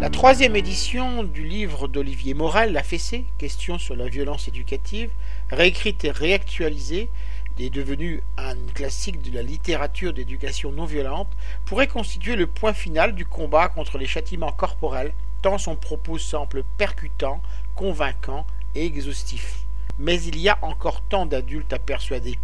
La troisième édition du livre d'Olivier Morel, La Fessée, Question sur la violence éducative, réécrite et réactualisée, est devenue un classique de la littérature d'éducation non violente, pourrait constituer le point final du combat contre les châtiments corporels, tant son propos semble percutant, convaincant et exhaustif. Mais il y a encore tant d'adultes à persuader.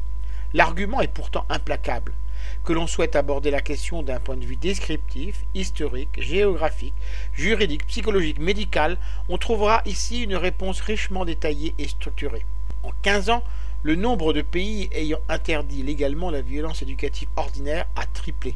L'argument est pourtant implacable. Que l'on souhaite aborder la question d'un point de vue descriptif, historique, géographique, juridique, psychologique, médical, on trouvera ici une réponse richement détaillée et structurée. En 15 ans, le nombre de pays ayant interdit légalement la violence éducative ordinaire a triplé.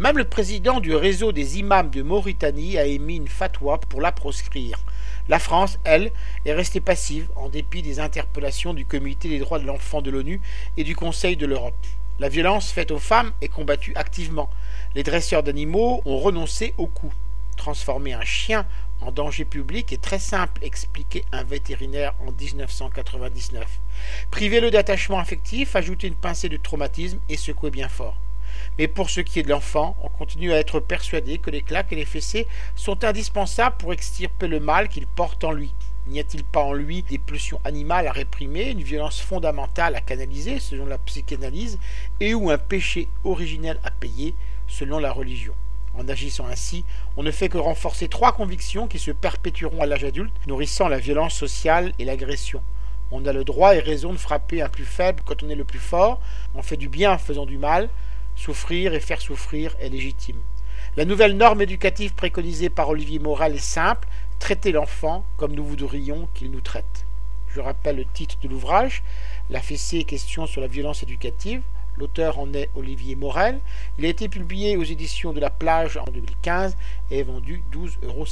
Même le président du réseau des imams de Mauritanie a émis une fatwa pour la proscrire. La France, elle, est restée passive en dépit des interpellations du Comité des droits de l'enfant de l'ONU et du Conseil de l'Europe. La violence faite aux femmes est combattue activement. Les dresseurs d'animaux ont renoncé au coup. Transformer un chien en danger public est très simple, expliquait un vétérinaire en 1999. Privez-le d'attachement affectif, ajoutez une pincée de traumatisme et secouez bien fort. Mais pour ce qui est de l'enfant, on continue à être persuadé que les claques et les fessées sont indispensables pour extirper le mal qu'il porte en lui. N'y a-t-il pas en lui des pulsions animales à réprimer, une violence fondamentale à canaliser selon la psychanalyse, et ou un péché originel à payer selon la religion? En agissant ainsi, on ne fait que renforcer trois convictions qui se perpétueront à l'âge adulte, nourrissant la violence sociale et l'agression. On a le droit et raison de frapper un plus faible quand on est le plus fort, on fait du bien en faisant du mal, souffrir et faire souffrir est légitime. La nouvelle norme éducative préconisée par Olivier Morel est simple, traiter l'enfant comme nous voudrions qu'il nous traite. Je rappelle le titre de l'ouvrage, La fessée question sur la violence éducative, L'auteur en est Olivier Morel. Il a été publié aux éditions de La Plage en 2015 et est vendu 12,50 euros.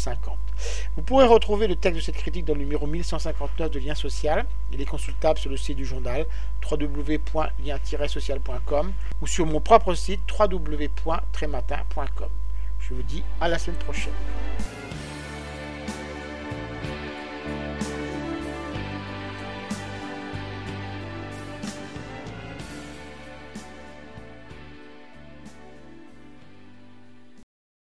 Vous pourrez retrouver le texte de cette critique dans le numéro 1159 de Lien Social. Il est consultable sur le site du journal www.lien-social.com ou sur mon propre site www.trématin.com. Je vous dis à la semaine prochaine.